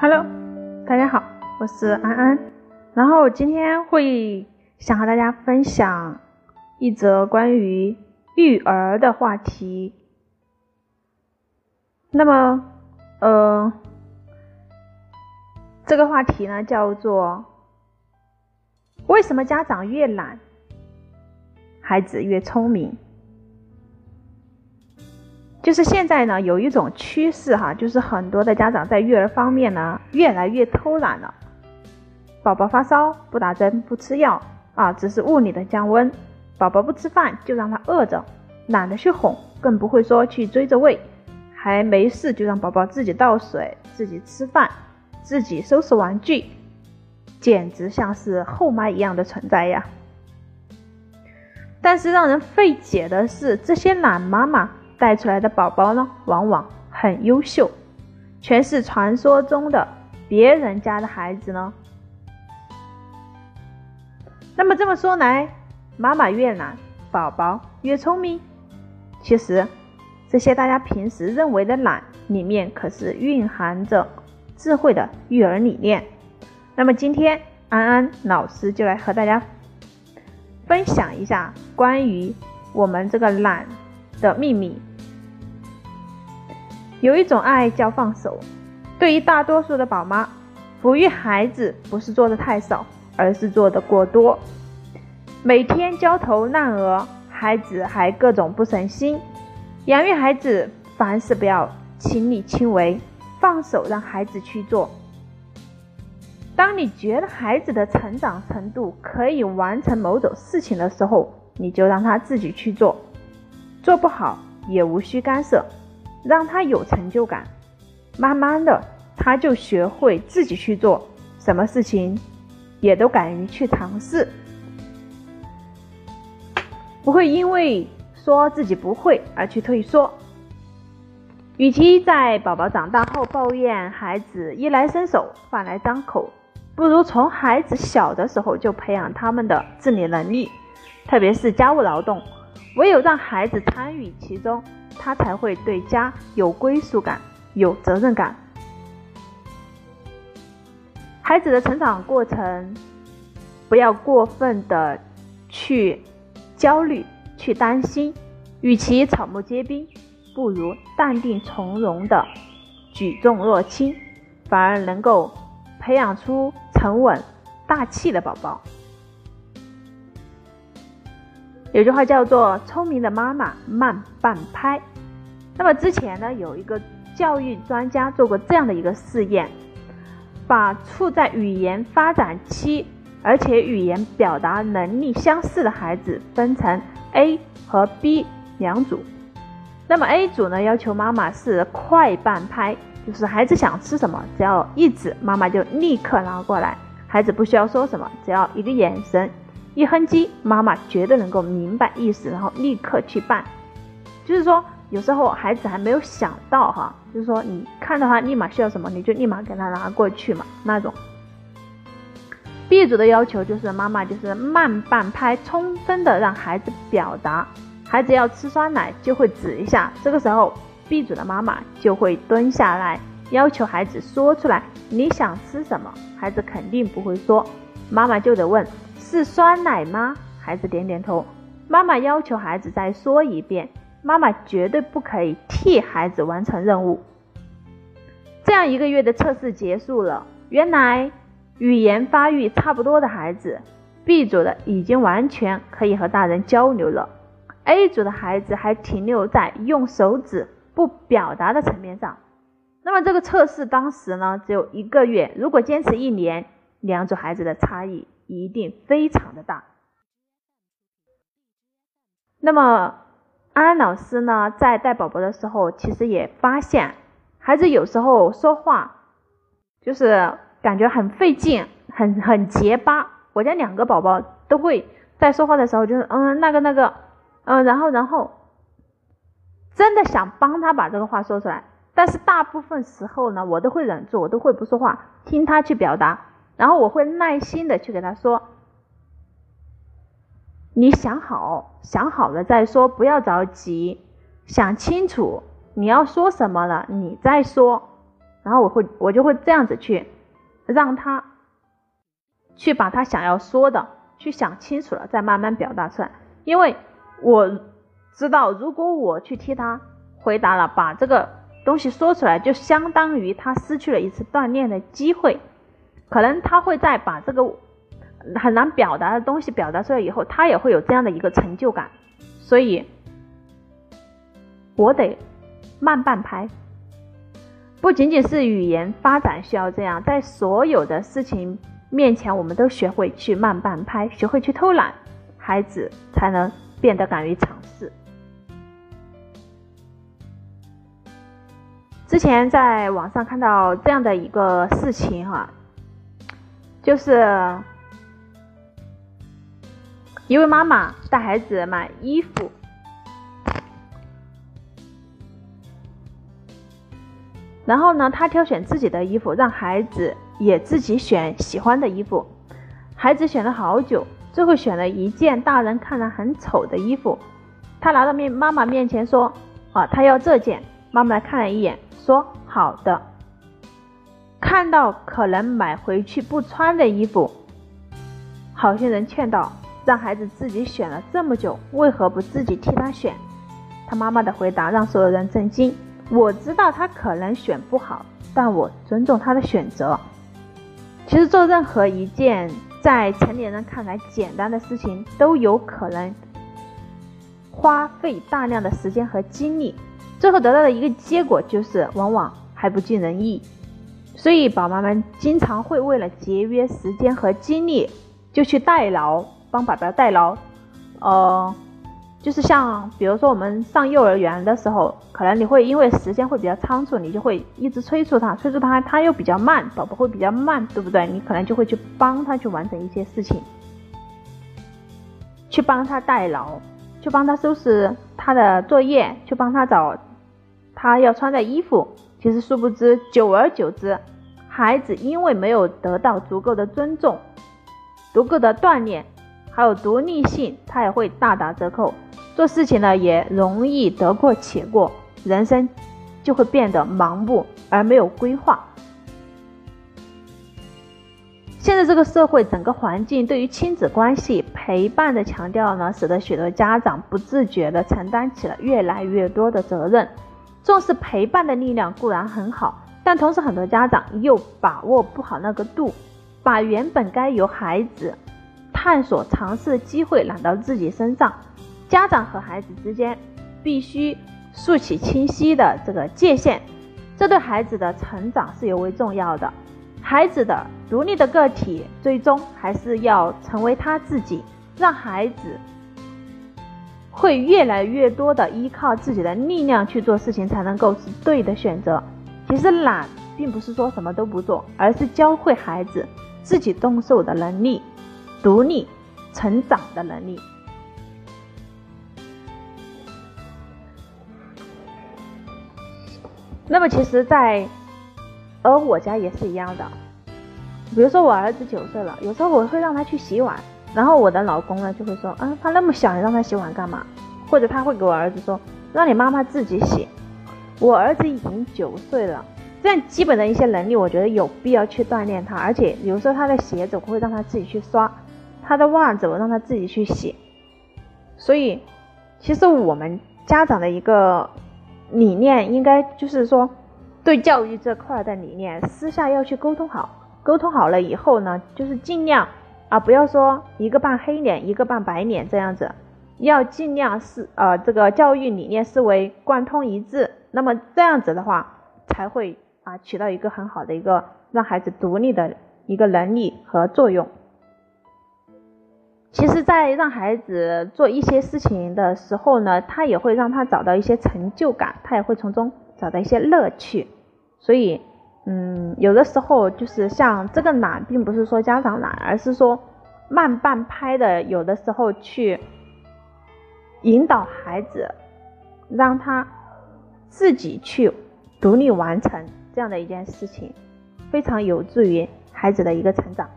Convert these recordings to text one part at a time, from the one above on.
Hello，大家好，我是安安。然后今天会想和大家分享一则关于育儿的话题。那么，呃，这个话题呢叫做为什么家长越懒，孩子越聪明？就是现在呢，有一种趋势哈，就是很多的家长在育儿方面呢，越来越偷懒了。宝宝发烧不打针不吃药啊，只是物理的降温。宝宝不吃饭就让他饿着，懒得去哄，更不会说去追着喂，还没事就让宝宝自己倒水、自己吃饭、自己收拾玩具，简直像是后妈一样的存在呀。但是让人费解的是，这些懒妈妈。带出来的宝宝呢，往往很优秀，全是传说中的别人家的孩子呢。那么这么说来，妈妈越懒，宝宝越聪明。其实，这些大家平时认为的懒，里面可是蕴含着智慧的育儿理念。那么今天，安安老师就来和大家分享一下关于我们这个懒。的秘密，有一种爱叫放手。对于大多数的宝妈，抚育孩子不是做的太少，而是做的过多。每天焦头烂额，孩子还各种不省心。养育孩子，凡事不要亲力亲为，放手让孩子去做。当你觉得孩子的成长程度可以完成某种事情的时候，你就让他自己去做。做不好也无需干涉，让他有成就感，慢慢的他就学会自己去做，什么事情也都敢于去尝试，不会因为说自己不会而去退缩。与其在宝宝长大后抱怨孩子衣来伸手饭来张口，不如从孩子小的时候就培养他们的自理能力，特别是家务劳动。唯有让孩子参与其中，他才会对家有归属感、有责任感。孩子的成长过程，不要过分的去焦虑、去担心。与其草木皆兵，不如淡定从容的举重若轻，反而能够培养出沉稳大气的宝宝。有句话叫做“聪明的妈妈慢半拍”。那么之前呢，有一个教育专家做过这样的一个试验，把处在语言发展期，而且语言表达能力相似的孩子分成 A 和 B 两组。那么 A 组呢，要求妈妈是快半拍，就是孩子想吃什么，只要一指，妈妈就立刻拿过来，孩子不需要说什么，只要一个眼神。一哼唧，妈妈绝对能够明白意思，然后立刻去办。就是说，有时候孩子还没有想到哈，就是说你看到他立马需要什么，你就立马给他拿过去嘛那种。B 组的要求就是妈妈就是慢半拍，充分的让孩子表达。孩子要吃酸奶就会指一下，这个时候 B 组的妈妈就会蹲下来，要求孩子说出来你想吃什么。孩子肯定不会说，妈妈就得问。是酸奶吗？孩子点点头。妈妈要求孩子再说一遍。妈妈绝对不可以替孩子完成任务。这样一个月的测试结束了，原来语言发育差不多的孩子，B 组的已经完全可以和大人交流了，A 组的孩子还停留在用手指不表达的层面上。那么这个测试当时呢只有一个月，如果坚持一年，两组孩子的差异。一定非常的大。那么安安老师呢，在带宝宝的时候，其实也发现孩子有时候说话就是感觉很费劲，很很结巴。我家两个宝宝都会在说话的时候，就是嗯那个那个嗯，然后然后真的想帮他把这个话说出来，但是大部分时候呢，我都会忍住，我都会不说话，听他去表达。然后我会耐心的去给他说，你想好，想好了再说，不要着急，想清楚你要说什么了，你再说，然后我会我就会这样子去让他去把他想要说的去想清楚了，再慢慢表达出来。因为我知道，如果我去替他回答了，把这个东西说出来，就相当于他失去了一次锻炼的机会。可能他会在把这个很难表达的东西表达出来以后，他也会有这样的一个成就感。所以，我得慢半拍。不仅仅是语言发展需要这样，在所有的事情面前，我们都学会去慢半拍，学会去偷懒，孩子才能变得敢于尝试。之前在网上看到这样的一个事情哈，就是一位妈妈带孩子买衣服。然后呢，他挑选自己的衣服，让孩子也自己选喜欢的衣服。孩子选了好久，最后选了一件大人看了很丑的衣服。他拿到面妈妈面前说：“啊，他要这件。”妈妈看了一眼，说：“好的。”看到可能买回去不穿的衣服，好心人劝道：“让孩子自己选了这么久，为何不自己替他选？”他妈妈的回答让所有人震惊。我知道他可能选不好，但我尊重他的选择。其实做任何一件在成年人看来简单的事情，都有可能花费大量的时间和精力，最后得到的一个结果就是往往还不尽人意。所以宝妈们经常会为了节约时间和精力，就去代劳，帮宝宝代劳，呃。就是像，比如说我们上幼儿园的时候，可能你会因为时间会比较仓促，你就会一直催促他，催促他，他又比较慢，宝宝会比较慢，对不对？你可能就会去帮他去完成一些事情，去帮他代劳，去帮他收拾他的作业，去帮他找他要穿的衣服。其实殊不知，久而久之，孩子因为没有得到足够的尊重、足够的锻炼，还有独立性，他也会大打折扣。做事情呢也容易得过且过，人生就会变得盲目而没有规划。现在这个社会整个环境对于亲子关系陪伴的强调呢，使得许多家长不自觉地承担起了越来越多的责任。重视陪伴的力量固然很好，但同时很多家长又把握不好那个度，把原本该由孩子探索尝试的机会揽到自己身上。家长和孩子之间必须竖起清晰的这个界限，这对孩子的成长是尤为重要的。孩子的独立的个体，最终还是要成为他自己。让孩子会越来越多的依靠自己的力量去做事情，才能够是对的选择。其实懒并不是说什么都不做，而是教会孩子自己动手的能力、独立成长的能力。那么其实，在而我家也是一样的。比如说我儿子九岁了，有时候我会让他去洗碗，然后我的老公呢就会说，啊，他那么小，你让他洗碗干嘛？或者他会给我儿子说，让你妈妈自己洗。我儿子已经九岁了，这样基本的一些能力，我觉得有必要去锻炼他。而且有时候他的鞋子我会让他自己去刷，他的袜子我让他自己去洗。所以，其实我们家长的一个。理念应该就是说，对教育这块的理念，私下要去沟通好。沟通好了以后呢，就是尽量啊，不要说一个扮黑脸，一个扮白脸这样子，要尽量是呃这个教育理念思维贯通一致。那么这样子的话，才会啊起到一个很好的一个让孩子独立的一个能力和作用。其实，在让孩子做一些事情的时候呢，他也会让他找到一些成就感，他也会从中找到一些乐趣。所以，嗯，有的时候就是像这个懒，并不是说家长懒，而是说慢半拍的，有的时候去引导孩子，让他自己去独立完成这样的一件事情，非常有助于孩子的一个成长，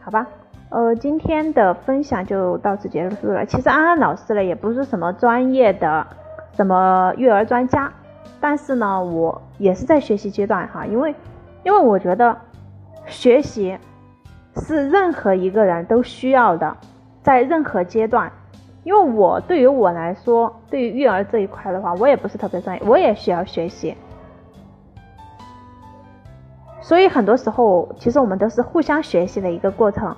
好吧？呃，今天的分享就到此结束了。其实安安老师呢，也不是什么专业的什么育儿专家，但是呢，我也是在学习阶段哈，因为因为我觉得学习是任何一个人都需要的，在任何阶段。因为我对于我来说，对于育儿这一块的话，我也不是特别专业，我也需要学习。所以很多时候，其实我们都是互相学习的一个过程。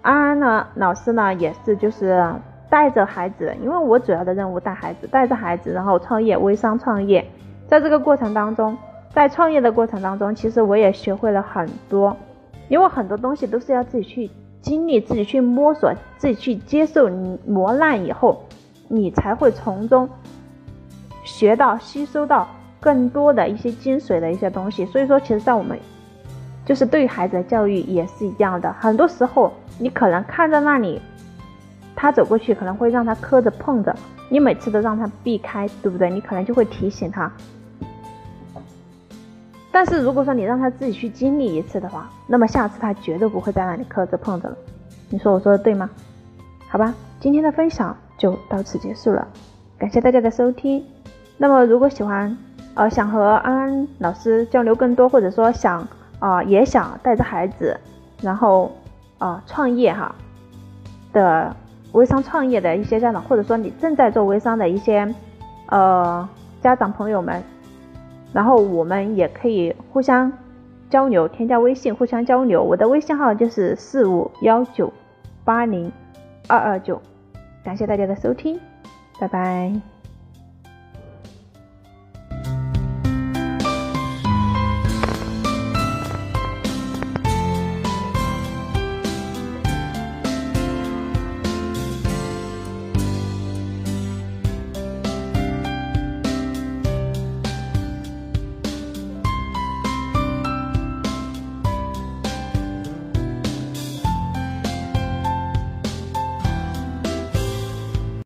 安安呢，老师呢也是就是带着孩子，因为我主要的任务带孩子，带着孩子然后创业，微商创业。在这个过程当中，在创业的过程当中，其实我也学会了很多，因为很多东西都是要自己去。经历自己去摸索，自己去接受磨难以后，你才会从中学到、吸收到更多的一些精髓的一些东西。所以说，其实，在我们就是对孩子的教育也是一样的。很多时候，你可能看在那里，他走过去可能会让他磕着碰着，你每次都让他避开，对不对？你可能就会提醒他。但是如果说你让他自己去经历一次的话，那么下次他绝对不会在那里磕着碰着了。你说我说的对吗？好吧，今天的分享就到此结束了，感谢大家的收听。那么如果喜欢，呃，想和安安老师交流更多，或者说想啊也想带着孩子，然后啊创业哈的微商创业的一些家长，或者说你正在做微商的一些呃家长朋友们。然后我们也可以互相交流，添加微信互相交流。我的微信号就是四五幺九八零二二九，感谢大家的收听，拜拜。